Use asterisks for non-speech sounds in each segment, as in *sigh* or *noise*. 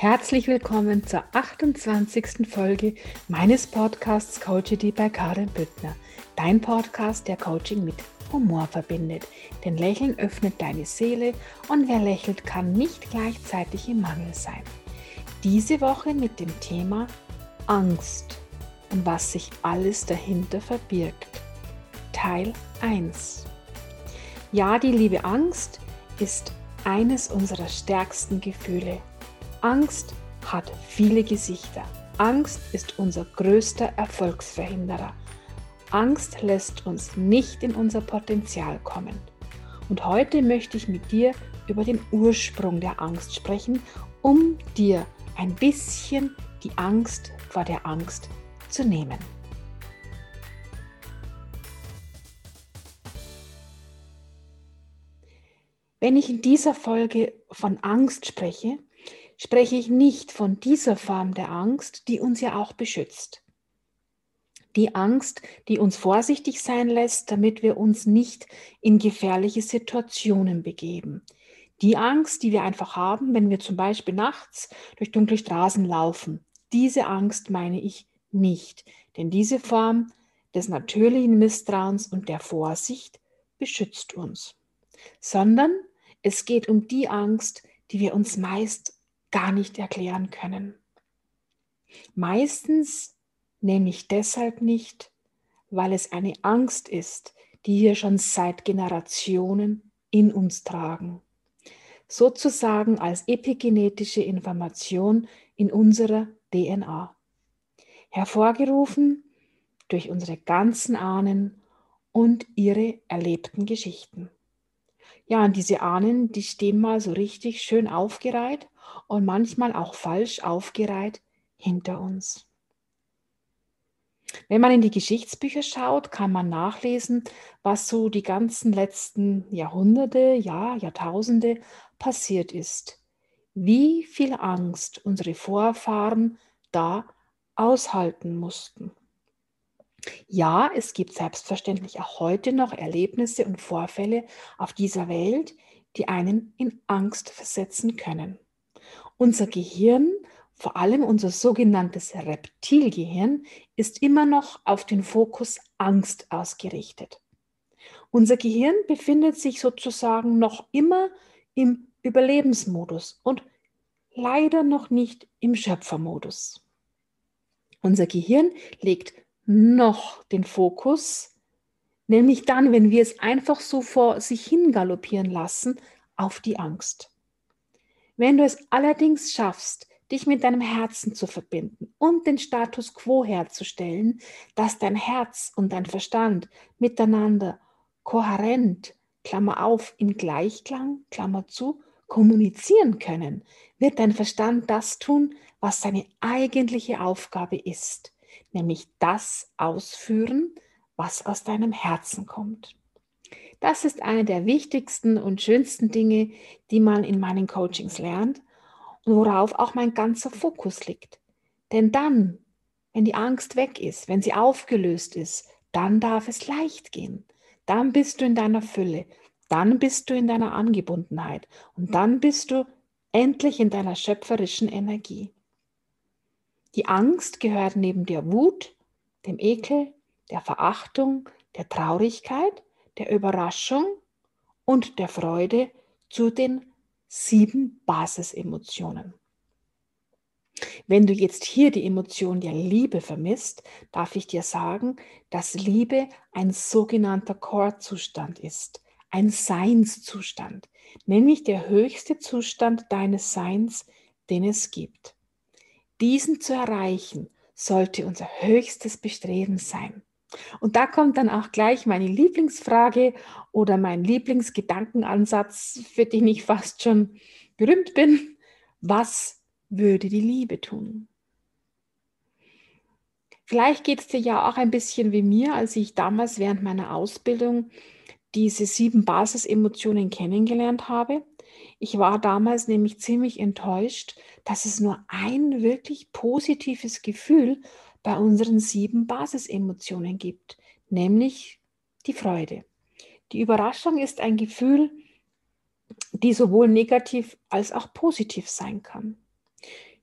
Herzlich willkommen zur 28. Folge meines Podcasts Coachity bei Karin Büttner. Dein Podcast, der Coaching mit Humor verbindet. Denn Lächeln öffnet deine Seele und wer lächelt, kann nicht gleichzeitig im Mangel sein. Diese Woche mit dem Thema Angst und was sich alles dahinter verbirgt. Teil 1. Ja, die liebe Angst ist eines unserer stärksten Gefühle Angst hat viele Gesichter. Angst ist unser größter Erfolgsverhinderer. Angst lässt uns nicht in unser Potenzial kommen. Und heute möchte ich mit dir über den Ursprung der Angst sprechen, um dir ein bisschen die Angst vor der Angst zu nehmen. Wenn ich in dieser Folge von Angst spreche, spreche ich nicht von dieser Form der Angst, die uns ja auch beschützt. Die Angst, die uns vorsichtig sein lässt, damit wir uns nicht in gefährliche Situationen begeben. Die Angst, die wir einfach haben, wenn wir zum Beispiel nachts durch dunkle Straßen laufen. Diese Angst meine ich nicht, denn diese Form des natürlichen Misstrauens und der Vorsicht beschützt uns, sondern es geht um die Angst, die wir uns meist gar nicht erklären können. Meistens nämlich deshalb nicht, weil es eine Angst ist, die wir schon seit Generationen in uns tragen. Sozusagen als epigenetische Information in unserer DNA. Hervorgerufen durch unsere ganzen Ahnen und ihre erlebten Geschichten. Ja, und diese Ahnen, die stehen mal so richtig schön aufgereiht und manchmal auch falsch aufgereiht hinter uns. Wenn man in die Geschichtsbücher schaut, kann man nachlesen, was so die ganzen letzten Jahrhunderte, ja, Jahrtausende passiert ist. Wie viel Angst unsere Vorfahren da aushalten mussten. Ja, es gibt selbstverständlich auch heute noch Erlebnisse und Vorfälle auf dieser Welt, die einen in Angst versetzen können. Unser Gehirn, vor allem unser sogenanntes Reptilgehirn, ist immer noch auf den Fokus Angst ausgerichtet. Unser Gehirn befindet sich sozusagen noch immer im Überlebensmodus und leider noch nicht im Schöpfermodus. Unser Gehirn legt noch den Fokus, nämlich dann, wenn wir es einfach so vor sich hin galoppieren lassen, auf die Angst. Wenn du es allerdings schaffst, dich mit deinem Herzen zu verbinden und den Status quo herzustellen, dass dein Herz und dein Verstand miteinander kohärent, Klammer auf, im Gleichklang, Klammer zu, kommunizieren können, wird dein Verstand das tun, was seine eigentliche Aufgabe ist, nämlich das ausführen, was aus deinem Herzen kommt. Das ist eine der wichtigsten und schönsten Dinge, die man in meinen Coachings lernt und worauf auch mein ganzer Fokus liegt. Denn dann, wenn die Angst weg ist, wenn sie aufgelöst ist, dann darf es leicht gehen. Dann bist du in deiner Fülle, dann bist du in deiner Angebundenheit und dann bist du endlich in deiner schöpferischen Energie. Die Angst gehört neben der Wut, dem Ekel, der Verachtung, der Traurigkeit der Überraschung und der Freude zu den sieben Basisemotionen. Wenn du jetzt hier die Emotion der Liebe vermisst, darf ich dir sagen, dass Liebe ein sogenannter Core-Zustand ist, ein Seinszustand, nämlich der höchste Zustand deines Seins, den es gibt. Diesen zu erreichen, sollte unser höchstes Bestreben sein. Und da kommt dann auch gleich meine Lieblingsfrage oder mein Lieblingsgedankenansatz, für den ich fast schon berühmt bin. Was würde die Liebe tun? Vielleicht geht es dir ja auch ein bisschen wie mir, als ich damals während meiner Ausbildung diese sieben Basisemotionen kennengelernt habe. Ich war damals nämlich ziemlich enttäuscht, dass es nur ein wirklich positives Gefühl bei unseren sieben Basisemotionen gibt, nämlich die Freude. Die Überraschung ist ein Gefühl, die sowohl negativ als auch positiv sein kann.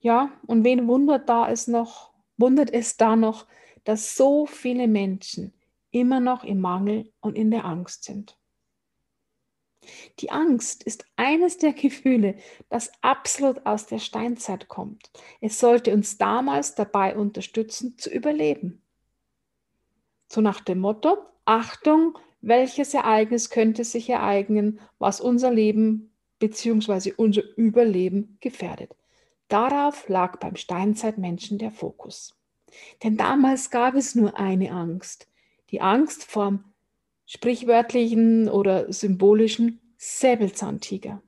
Ja, und wen wundert da es noch, wundert es da noch, dass so viele Menschen immer noch im Mangel und in der Angst sind? Die Angst ist eines der Gefühle, das absolut aus der Steinzeit kommt. Es sollte uns damals dabei unterstützen, zu überleben. So nach dem Motto, Achtung, welches Ereignis könnte sich ereignen, was unser Leben bzw. unser Überleben gefährdet. Darauf lag beim Steinzeitmenschen der Fokus. Denn damals gab es nur eine Angst, die Angst vorm sprichwörtlichen oder symbolischen Säbelzahntiger.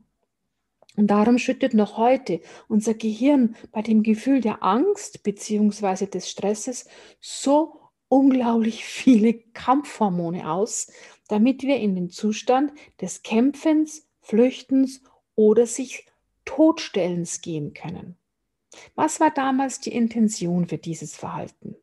Und darum schüttet noch heute unser Gehirn bei dem Gefühl der Angst bzw. des Stresses so unglaublich viele Kampfhormone aus, damit wir in den Zustand des Kämpfens, Flüchtens oder sich Todstellens gehen können. Was war damals die Intention für dieses Verhalten?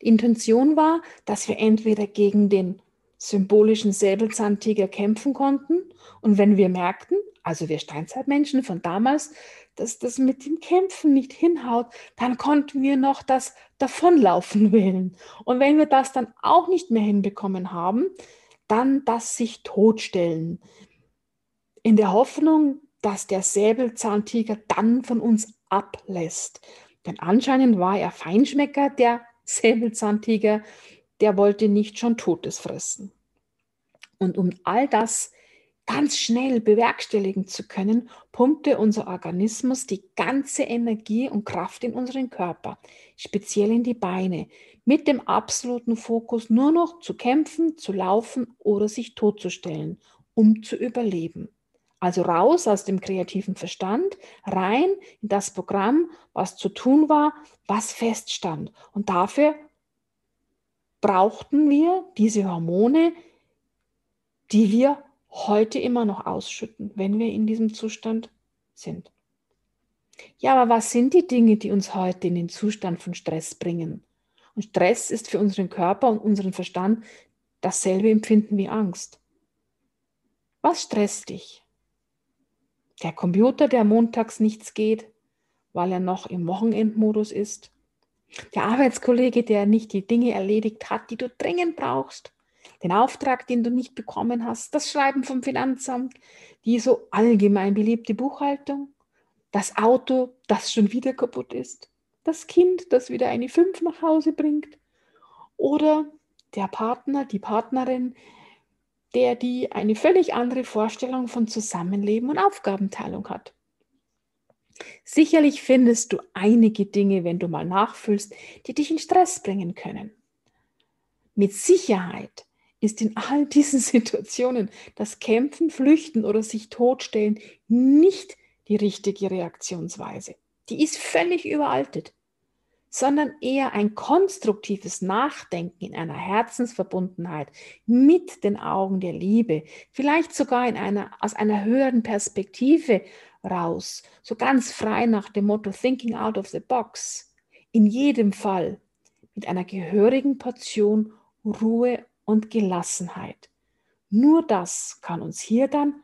Die Intention war, dass wir entweder gegen den symbolischen Säbelzahntiger kämpfen konnten und wenn wir merkten, also wir Steinzeitmenschen von damals, dass das mit dem Kämpfen nicht hinhaut, dann konnten wir noch das Davonlaufen *laughs* wählen. Und wenn wir das dann auch nicht mehr hinbekommen haben, dann das sich totstellen. In der Hoffnung, dass der Säbelzahntiger dann von uns ablässt. Denn anscheinend war er Feinschmecker, der Säbelzahntiger, der wollte nicht schon Totes fressen. Und um all das ganz schnell bewerkstelligen zu können, pumpte unser Organismus die ganze Energie und Kraft in unseren Körper, speziell in die Beine, mit dem absoluten Fokus nur noch zu kämpfen, zu laufen oder sich totzustellen, um zu überleben. Also raus aus dem kreativen Verstand, rein in das Programm, was zu tun war, was feststand. Und dafür brauchten wir diese Hormone, die wir heute immer noch ausschütten, wenn wir in diesem Zustand sind. Ja, aber was sind die Dinge, die uns heute in den Zustand von Stress bringen? Und Stress ist für unseren Körper und unseren Verstand dasselbe Empfinden wie Angst. Was stresst dich? Der Computer, der montags nichts geht, weil er noch im Wochenendmodus ist. Der Arbeitskollege, der nicht die Dinge erledigt hat, die du dringend brauchst. Den Auftrag, den du nicht bekommen hast. Das Schreiben vom Finanzamt. Die so allgemein beliebte Buchhaltung. Das Auto, das schon wieder kaputt ist. Das Kind, das wieder eine 5 nach Hause bringt. Oder der Partner, die Partnerin, der die eine völlig andere Vorstellung von Zusammenleben und Aufgabenteilung hat. Sicherlich findest du einige Dinge, wenn du mal nachfühlst, die dich in Stress bringen können. Mit Sicherheit ist in all diesen *laughs* Situationen das Kämpfen, Flüchten oder sich totstellen nicht die richtige Reaktionsweise. Die ist völlig überaltet sondern eher ein konstruktives Nachdenken in einer Herzensverbundenheit mit den Augen der Liebe, vielleicht sogar in einer, aus einer höheren Perspektive raus, so ganz frei nach dem Motto Thinking out of the box. In jedem Fall mit einer gehörigen Portion Ruhe und Gelassenheit. Nur das kann uns hier dann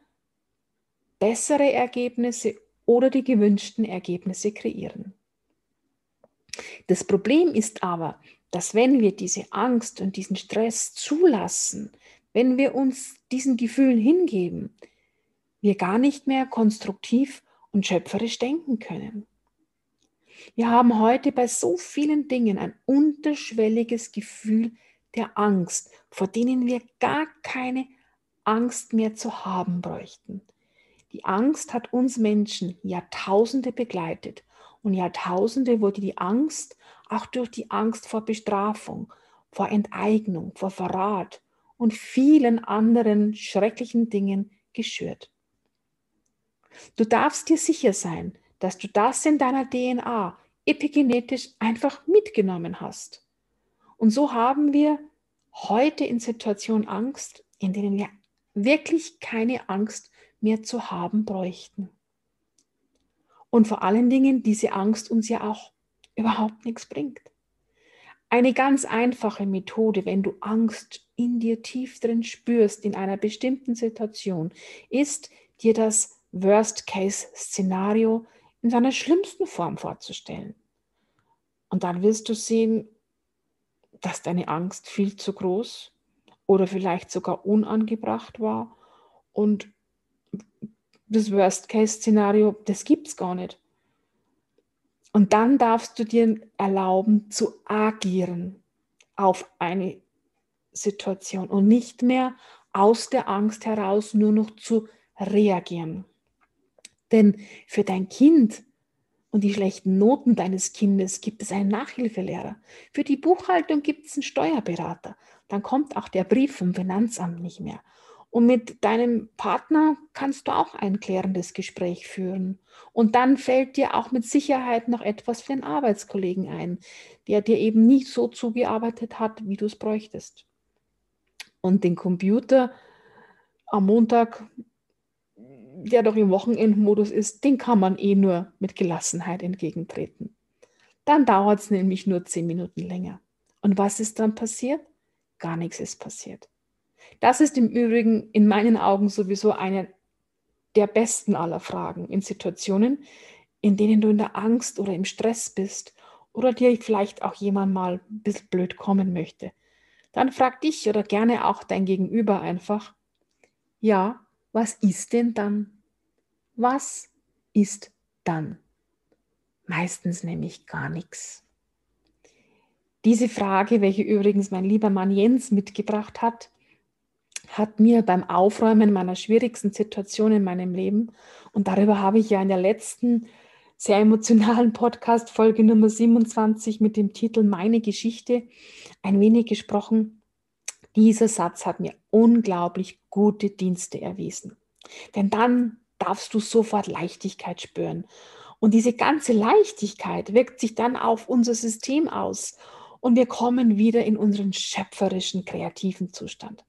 bessere Ergebnisse oder die gewünschten Ergebnisse kreieren. Das Problem ist aber, dass wenn wir diese Angst und diesen Stress zulassen, wenn wir uns diesen Gefühlen hingeben, wir gar nicht mehr konstruktiv und schöpferisch denken können. Wir haben heute bei so vielen Dingen ein unterschwelliges Gefühl der Angst, vor denen wir gar keine Angst mehr zu haben bräuchten. Die Angst hat uns Menschen Jahrtausende begleitet und Jahrtausende wurde die Angst, auch durch die Angst vor Bestrafung, vor Enteignung, vor Verrat und vielen anderen schrecklichen Dingen geschürt. Du darfst dir sicher sein, dass du das in deiner DNA epigenetisch einfach mitgenommen hast. Und so haben wir heute in Situationen Angst, in denen wir wirklich keine Angst mehr zu haben bräuchten. Und vor allen Dingen diese Angst uns ja auch überhaupt nichts bringt. Eine ganz einfache Methode, wenn du Angst in dir tief drin spürst in einer bestimmten Situation, ist dir das Worst-Case-Szenario in seiner schlimmsten Form vorzustellen. Und dann wirst du sehen, dass deine Angst viel zu groß oder vielleicht sogar unangebracht war und das Worst-Case-Szenario, das gibt es gar nicht. Und dann darfst du dir erlauben zu agieren auf eine Situation und nicht mehr aus der Angst heraus nur noch zu reagieren. Denn für dein Kind und die schlechten Noten deines Kindes gibt es einen Nachhilfelehrer. Für die Buchhaltung gibt es einen Steuerberater. Dann kommt auch der Brief vom Finanzamt nicht mehr. Und mit deinem Partner kannst du auch ein klärendes Gespräch führen. Und dann fällt dir auch mit Sicherheit noch etwas für den Arbeitskollegen ein, der dir eben nicht so zugearbeitet hat, wie du es bräuchtest. Und den Computer am Montag der doch im Wochenendmodus ist, den kann man eh nur mit Gelassenheit entgegentreten. Dann dauert es nämlich nur zehn Minuten länger. Und was ist dann passiert? Gar nichts ist passiert. Das ist im Übrigen in meinen Augen sowieso eine der besten aller Fragen in Situationen, in denen du in der Angst oder im Stress bist oder dir vielleicht auch jemand mal ein bisschen blöd kommen möchte. Dann frag dich oder gerne auch dein Gegenüber einfach, ja, was ist denn dann? Was ist dann? Meistens nämlich gar nichts. Diese Frage, welche übrigens mein lieber Mann Jens mitgebracht hat, hat mir beim Aufräumen meiner schwierigsten Situation in meinem Leben, und darüber habe ich ja in der letzten sehr emotionalen Podcast Folge Nummer 27 mit dem Titel Meine Geschichte ein wenig gesprochen. Dieser Satz hat mir unglaublich gute Dienste erwiesen. Denn dann darfst du sofort Leichtigkeit spüren. Und diese ganze Leichtigkeit wirkt sich dann auf unser System aus und wir kommen wieder in unseren schöpferischen, kreativen Zustand.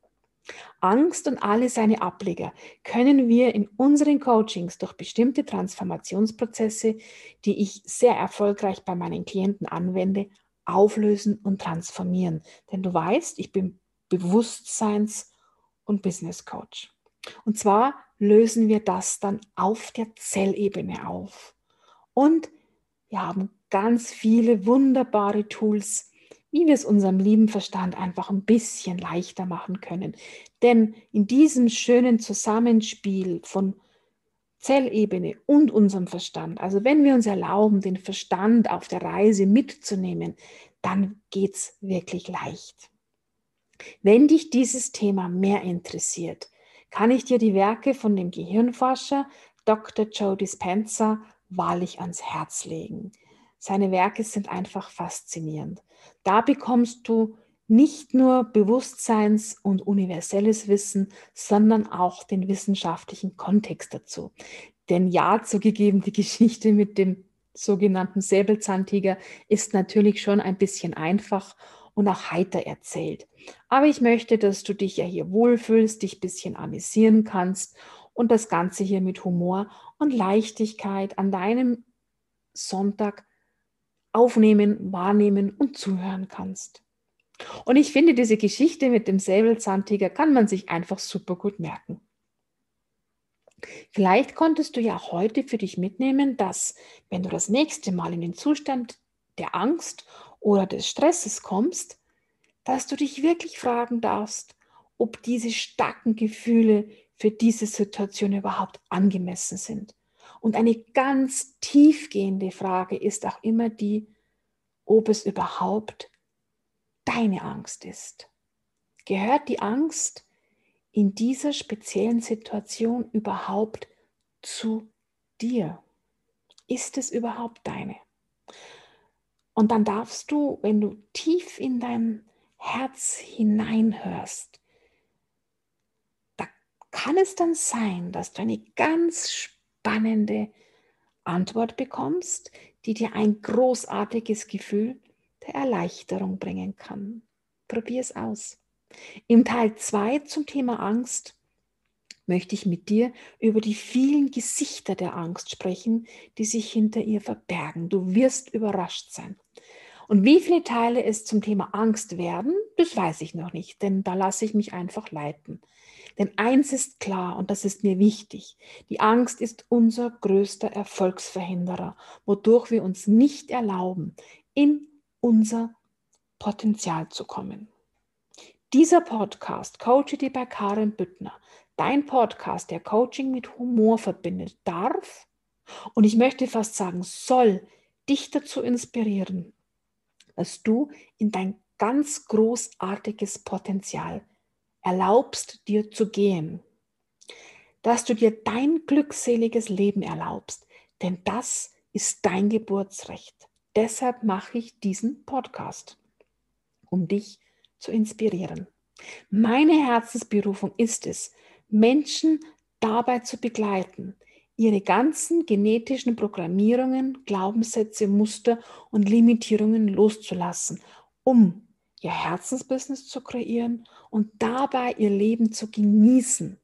Angst und alle seine Ableger können wir in unseren Coachings durch bestimmte Transformationsprozesse, die ich sehr erfolgreich bei meinen Klienten anwende, auflösen und transformieren. Denn du weißt, ich bin Bewusstseins- und Business Coach. Und zwar lösen wir das dann auf der Zellebene auf. Und wir haben ganz viele wunderbare Tools, wie wir es unserem lieben Verstand einfach ein bisschen leichter machen können. Denn in diesem schönen Zusammenspiel von Zellebene und unserem Verstand, also wenn wir uns erlauben, den Verstand auf der Reise mitzunehmen, dann geht es wirklich leicht. Wenn dich dieses Thema mehr interessiert, kann ich dir die Werke von dem Gehirnforscher Dr. Joe Dispenza wahrlich ans Herz legen. Seine Werke sind einfach faszinierend. Da bekommst du nicht nur Bewusstseins- und universelles Wissen, sondern auch den wissenschaftlichen Kontext dazu. Denn ja, zugegeben, die *laughs* Geschichte mit dem sogenannten Säbelzahntiger ist natürlich schon ein bisschen einfach und auch heiter erzählt. Aber ich möchte, dass du dich ja hier wohlfühlst, dich ein bisschen amüsieren kannst und das Ganze hier mit Humor und Leichtigkeit an deinem Sonntag aufnehmen, wahrnehmen und zuhören kannst. Und ich finde, diese Geschichte mit dem Säbelzahntiger kann man sich einfach super gut merken. Vielleicht konntest du ja heute für dich mitnehmen, dass wenn du das nächste Mal in den Zustand der Angst oder des Stresses kommst, dass du dich wirklich fragen darfst, ob diese starken Gefühle für diese Situation überhaupt angemessen sind. Und eine ganz tiefgehende Frage ist auch immer die, ob es überhaupt deine Angst ist. Gehört die Angst in dieser speziellen Situation überhaupt zu dir? Ist es überhaupt deine? Und dann darfst du, wenn du tief in dein Herz hineinhörst, da kann es dann sein, dass du eine ganz spannende Antwort bekommst, die dir ein großartiges Gefühl der Erleichterung bringen kann. Probier es aus. Im Teil 2 zum Thema Angst möchte ich mit dir über die vielen Gesichter der Angst sprechen, die sich hinter ihr verbergen. Du wirst überrascht sein. Und wie viele Teile es zum Thema Angst werden, das weiß ich noch nicht, denn da lasse ich mich einfach leiten. Denn eins ist klar und das ist mir wichtig. Die Angst ist unser größter Erfolgsverhinderer, wodurch wir uns nicht erlauben, in unser Potenzial zu kommen. Dieser Podcast, Coach dir bei Karen Büttner, dein Podcast, der Coaching mit Humor verbindet, darf und ich möchte fast sagen, soll dich dazu inspirieren, dass du in dein ganz großartiges Potenzial erlaubst, dir zu gehen. Dass du dir dein glückseliges Leben erlaubst, denn das ist dein Geburtsrecht. Deshalb mache ich diesen Podcast, um dich zu inspirieren. Meine Herzensberufung ist es, Menschen dabei zu begleiten, ihre ganzen genetischen Programmierungen, Glaubenssätze, Muster und Limitierungen loszulassen, um ihr Herzensbusiness zu kreieren und dabei ihr Leben zu genießen,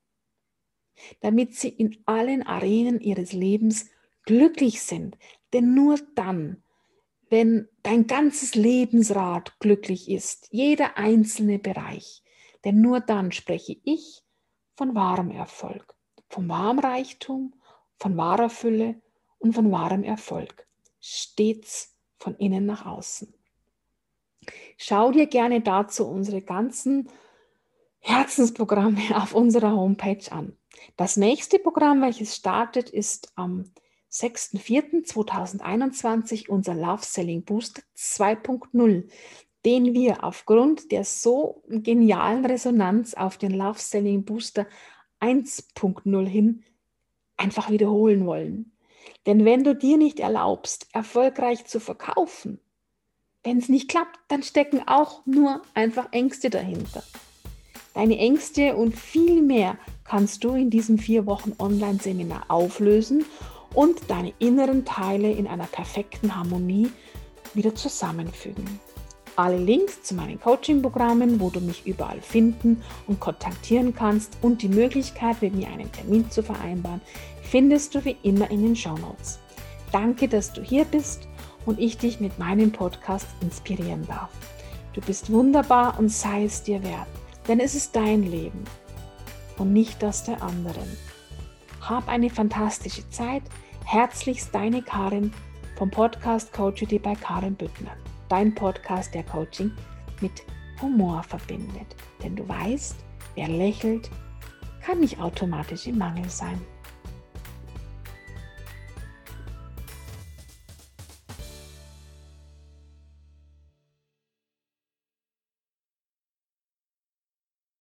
damit sie in allen Arenen ihres Lebens glücklich sind. Denn nur dann, wenn dein ganzes Lebensrad glücklich ist, jeder einzelne Bereich, denn nur dann spreche ich von wahrem Erfolg, vom wahrem Reichtum von wahrer Fülle und von wahrem Erfolg, stets von innen nach außen. Schau dir gerne dazu unsere ganzen Herzensprogramme *laughs* auf unserer Homepage an. Das nächste Programm, welches startet, ist am 6.4.2021 unser Love Selling Boost 2.0, den wir aufgrund der so genialen Resonanz auf den Love Selling Booster 1.0 hin einfach wiederholen wollen. Denn wenn du dir nicht erlaubst, erfolgreich zu verkaufen, wenn es nicht klappt, dann stecken auch nur einfach Ängste dahinter. Deine Ängste und viel mehr kannst du in diesem vier Wochen Online-Seminar auflösen und deine inneren Teile in einer perfekten Harmonie wieder zusammenfügen. Alle Links zu meinen Coaching-Programmen, wo du mich überall finden und kontaktieren kannst und die Möglichkeit, mit mir einen Termin zu vereinbaren, findest du wie immer in den Show Notes. Danke, dass du hier bist und ich dich mit meinem Podcast inspirieren darf. Du bist wunderbar und sei es dir wert, denn es ist dein Leben und nicht das der anderen. Hab eine fantastische Zeit. Herzlichst deine Karin vom Podcast Coach bei Karin Büttner dein Podcast, der Coaching mit Humor verbindet. Denn du weißt, wer lächelt, kann nicht automatisch im Mangel sein.